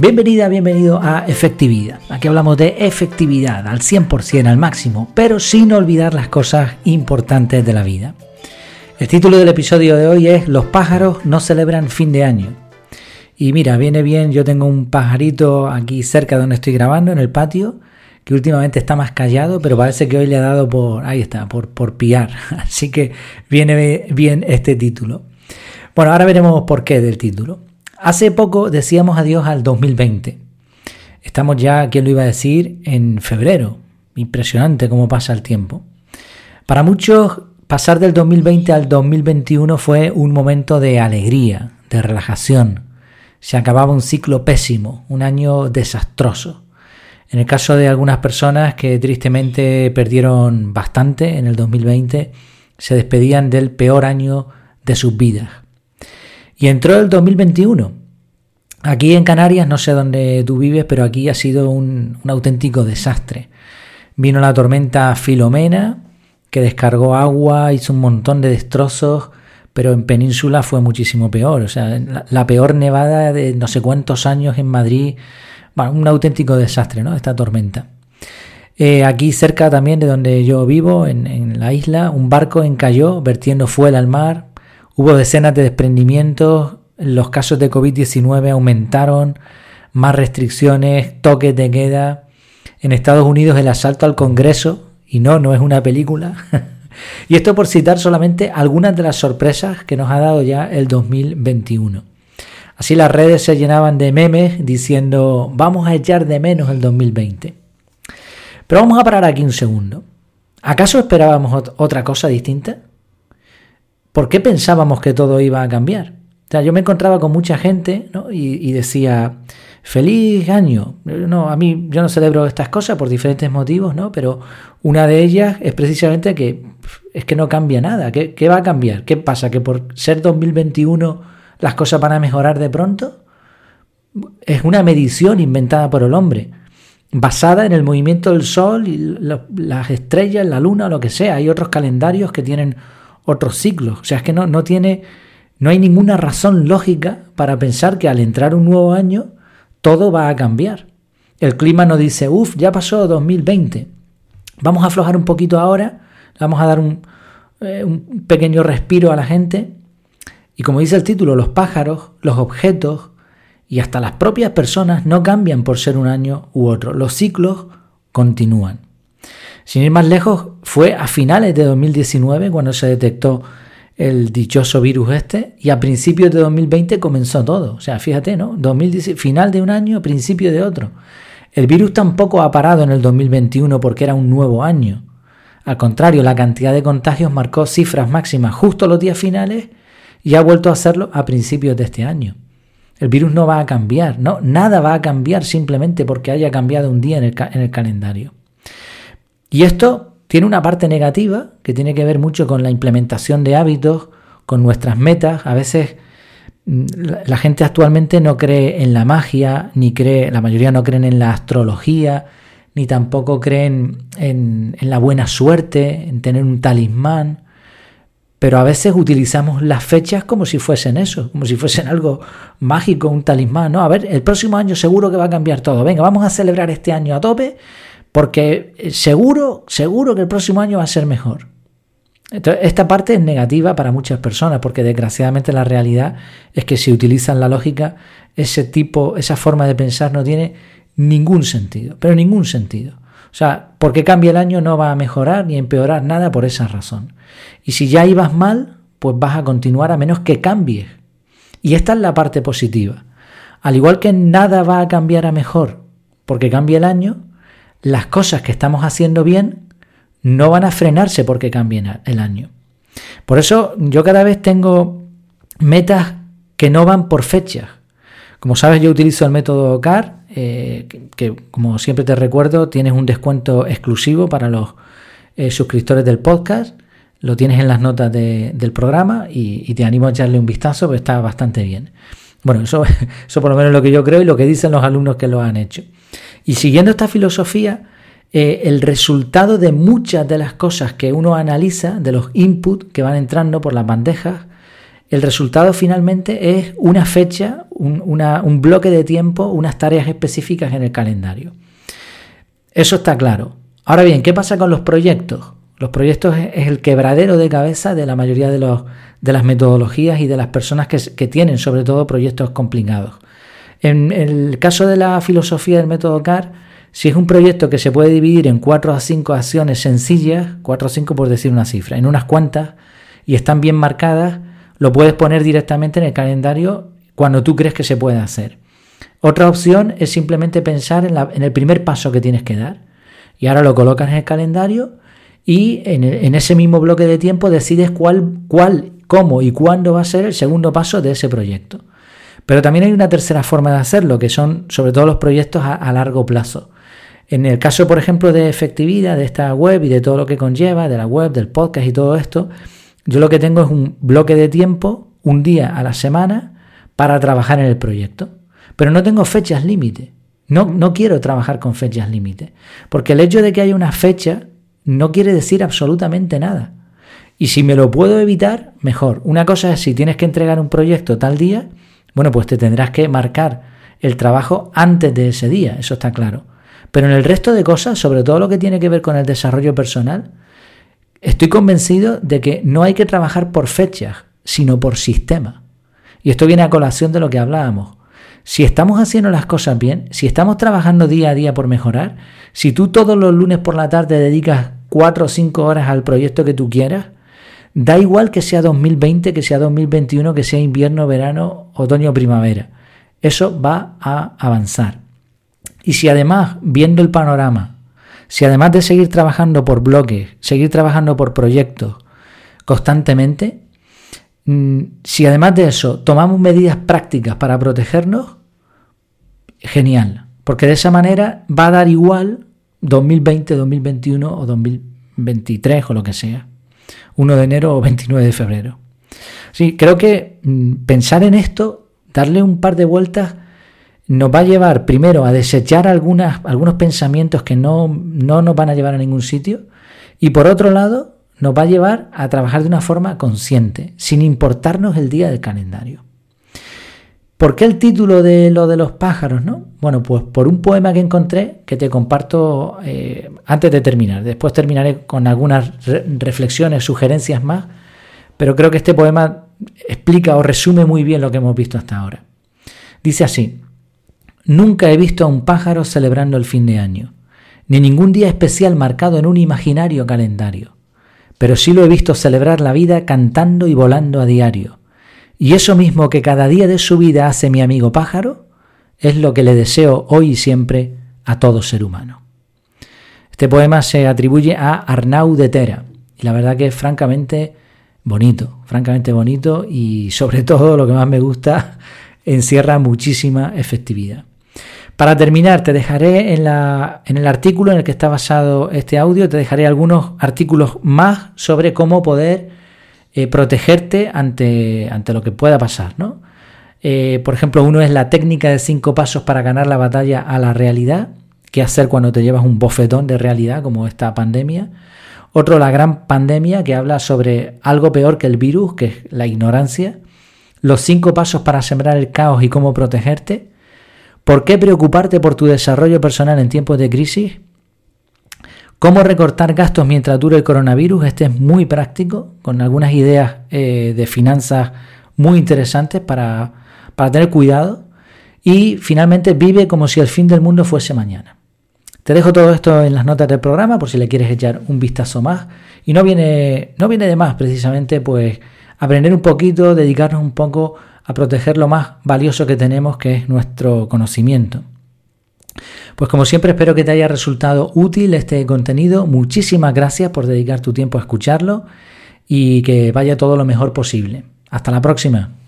Bienvenida, bienvenido a Efectividad. Aquí hablamos de efectividad al 100%, al máximo, pero sin olvidar las cosas importantes de la vida. El título del episodio de hoy es Los pájaros no celebran fin de año. Y mira, viene bien, yo tengo un pajarito aquí cerca de donde estoy grabando, en el patio, que últimamente está más callado, pero parece que hoy le ha dado por, ahí está, por, por piar. Así que viene bien este título. Bueno, ahora veremos por qué del título. Hace poco decíamos adiós al 2020. Estamos ya, ¿quién lo iba a decir? En febrero. Impresionante cómo pasa el tiempo. Para muchos, pasar del 2020 al 2021 fue un momento de alegría, de relajación. Se acababa un ciclo pésimo, un año desastroso. En el caso de algunas personas que tristemente perdieron bastante en el 2020, se despedían del peor año de sus vidas. Y entró el 2021. Aquí en Canarias, no sé dónde tú vives, pero aquí ha sido un, auténtico desastre. Vino la tormenta Filomena, que descargó agua, hizo un montón de destrozos, pero en península fue muchísimo peor. O sea, la, peor nevada de no sé cuántos años en Madrid. Bueno, un auténtico desastre, ¿no? Esta tormenta. Eh, aquí cerca también de donde yo vivo, en, en, la isla, un barco encalló vertiendo fuel al mar, Hubo decenas de desprendimientos, los casos de COVID-19 aumentaron, más restricciones, toques de queda. En Estados Unidos el asalto al Congreso, y no, no es una película. y esto por citar solamente algunas de las sorpresas que nos ha dado ya el 2021. Así las redes se llenaban de memes diciendo vamos a echar de menos el 2020. Pero vamos a parar aquí un segundo. ¿Acaso esperábamos otra cosa distinta? ¿Por qué pensábamos que todo iba a cambiar? O sea, yo me encontraba con mucha gente y, decía, feliz año. No, a mí yo no celebro estas cosas por diferentes motivos, ¿no? Pero una de ellas es precisamente que es que no cambia nada. ¿Qué, ¿Qué, va a cambiar? ¿Qué pasa? ¿Que por ser 2021 las cosas van a mejorar de pronto? Es una medición inventada por el hombre, basada en el movimiento del Sol y las estrellas, la Luna, lo que sea. Hay otros calendarios que tienen otros ciclos. O sea, es que no, no tiene, no hay ninguna razón lógica para pensar que al entrar un nuevo año todo va a cambiar. El clima nos dice, uff, ya pasó 2020. Vamos a aflojar un poquito ahora, vamos a dar un, eh, un pequeño respiro a la gente. Y como dice el título, los pájaros, los objetos y hasta las propias personas no cambian por ser un año u otro. Los ciclos continúan. Sin ir más lejos, fue a finales de 2019 cuando se detectó el dichoso virus este y a principios de 2020 comenzó todo. O sea, fíjate, ¿no? final de un año, principio de otro. El virus tampoco ha parado en el 2021 porque era un nuevo año. Al contrario, la cantidad de contagios marcó cifras máximas justo los días finales y ha vuelto a hacerlo a principios de este año. El virus no va a cambiar, no, nada va a cambiar simplemente porque haya cambiado un día en el calendario. Y esto tiene una parte negativa que tiene que ver mucho con la implementación de hábitos, con nuestras metas. A veces mm, la gente actualmente no cree en la magia, ni cree, la mayoría no creen en la astrología, ni tampoco creen en, en la buena suerte, en tener un talismán. Pero a veces utilizamos las fechas como si fuesen eso, como si fuesen algo mágico, un talismán. No, a ver, el próximo año seguro que va a cambiar todo. Venga, vamos a celebrar este año a tope porque eh, seguro, seguro que el próximo año va a ser mejor. esta parte es negativa para muchas personas, porque desgraciadamente la realidad es que si utilizan la lógica, ese tipo, esa forma de pensar no tiene ningún sentido, pero ningún sentido. O sea, porque cambia el año no va a mejorar ni empeorar nada por esa razón. Y si ya ibas mal, pues vas a continuar a menos que cambies. Y esta es la parte positiva. Al igual que nada va a cambiar a mejor porque cambia el año, las cosas que estamos haciendo bien no van a frenarse porque cambien el año. Por eso yo cada vez tengo metas que no van por fechas. Como sabes, yo utilizo el método CAR, eh, que, como siempre te recuerdo, tienes un descuento exclusivo para los eh, suscriptores del podcast. Lo tienes en las notas del programa y, te animo a echarle un vistazo, porque está bastante bien. Bueno, eso, eso por lo menos es lo que yo creo y lo que dicen los alumnos que lo han hecho. Y siguiendo esta filosofía, eh, el resultado de muchas de las cosas que uno analiza, de los inputs que van entrando por las bandejas, el resultado finalmente es una fecha, un, bloque de tiempo, unas tareas específicas en el calendario. Eso está claro. Ahora bien, ¿qué pasa con los proyectos? Los proyectos es el quebradero de cabeza de la mayoría de, los, de las metodologías y de las personas que, que, tienen sobre todo proyectos complicados. En el caso de la filosofía del método CAR, si es un proyecto que se puede dividir en cuatro a cinco acciones sencillas, cuatro o cinco por decir una cifra, en unas cuantas, y están bien marcadas, lo puedes poner directamente en el calendario cuando tú crees que se puede hacer. Otra opción es simplemente pensar en, el primer paso que tienes que dar. Y ahora lo colocas en el calendario y en, ese mismo bloque de tiempo decides cuál, cuál, cómo y cuándo va a ser el segundo paso de ese proyecto. Pero también hay una tercera forma de hacerlo, que son sobre todo los proyectos a largo plazo. En el caso, por ejemplo, de efectividad de esta web y de todo lo que conlleva, de la web, del podcast y todo esto, yo lo que tengo es un bloque de tiempo, un día a la semana, para trabajar en el proyecto. Pero no tengo fechas límite. No, no quiero trabajar con fechas límite. Porque el hecho de que haya una fecha no quiere decir absolutamente nada. Y si me lo puedo evitar, mejor. Una cosa es si tienes que entregar un proyecto tal día, bueno, pues te tendrás que marcar el trabajo antes de ese día, eso está claro. Pero en el resto de cosas, sobre todo lo que tiene que ver con el desarrollo personal, estoy convencido de que no hay que trabajar por fechas, sino por sistema. Y esto viene a colación de lo que hablábamos. Si estamos haciendo las cosas bien, si estamos trabajando día a día por mejorar, si tú todos los lunes por la tarde dedicas cuatro o cinco horas al proyecto que tú quieras, da igual que sea 2020, que sea 2021, que sea invierno, verano, otoño, primavera. Eso va a avanzar. Y si además, viendo el panorama, si además de seguir trabajando por bloques, seguir trabajando por proyectos constantemente, mm, si además de eso tomamos medidas prácticas para protegernos, genial. Porque de esa manera va a dar igual 2020, 2021 o 2023 o lo que sea. 1 de enero o 29 de febrero. Sí, creo que mm, pensar en esto, darle un par de vueltas, nos va a llevar primero a desechar algunas, algunos pensamientos que no, no nos van a llevar a ningún sitio y por otro lado nos va a llevar a trabajar de una forma consciente, sin importarnos el día del calendario. ¿Por qué el título de lo de los pájaros? No? Bueno, pues por un poema que encontré que te comparto eh, antes de terminar. Después terminaré con algunas reflexiones, sugerencias más, pero creo que este poema explica o resume muy bien lo que hemos visto hasta ahora. Dice así, Nunca he visto a un pájaro celebrando el fin de año, ni ningún día especial marcado en un imaginario calendario, pero sí lo he visto celebrar la vida cantando y volando a diario. Y eso mismo que cada día de su vida hace mi amigo pájaro, es lo que le deseo hoy y siempre a todo ser humano. Este poema se atribuye a Arnau de Tera, y la verdad que es francamente bonito, francamente bonito y sobre todo lo que más me gusta, encierra muchísima efectividad. Para terminar, te dejaré en, en, el artículo en el que está basado este audio, te dejaré algunos artículos más sobre cómo poder eh, protegerte ante, ante, lo que pueda pasar. ¿no? Eh, por ejemplo, uno es la técnica de cinco pasos para ganar la batalla a la realidad, qué hacer cuando te llevas un bofetón de realidad como esta pandemia. Otro, la gran pandemia, que habla sobre algo peor que el virus, que es la ignorancia. Los cinco pasos para sembrar el caos y cómo protegerte. ¿Por qué preocuparte por tu desarrollo personal en tiempos de crisis? ¿Cómo recortar gastos mientras dure el coronavirus? Este es muy práctico, con algunas ideas eh, de finanzas muy interesantes para, para tener cuidado. Y finalmente vive como si el fin del mundo fuese mañana. Te dejo todo esto en las notas del programa por si le quieres echar un vistazo más. Y no viene, no viene de más precisamente pues aprender un poquito, dedicarnos un poco a proteger lo más valioso que tenemos, que es nuestro conocimiento. Pues como siempre espero que te haya resultado útil este contenido. Muchísimas gracias por dedicar tu tiempo a escucharlo y que vaya todo lo mejor posible. Hasta la próxima.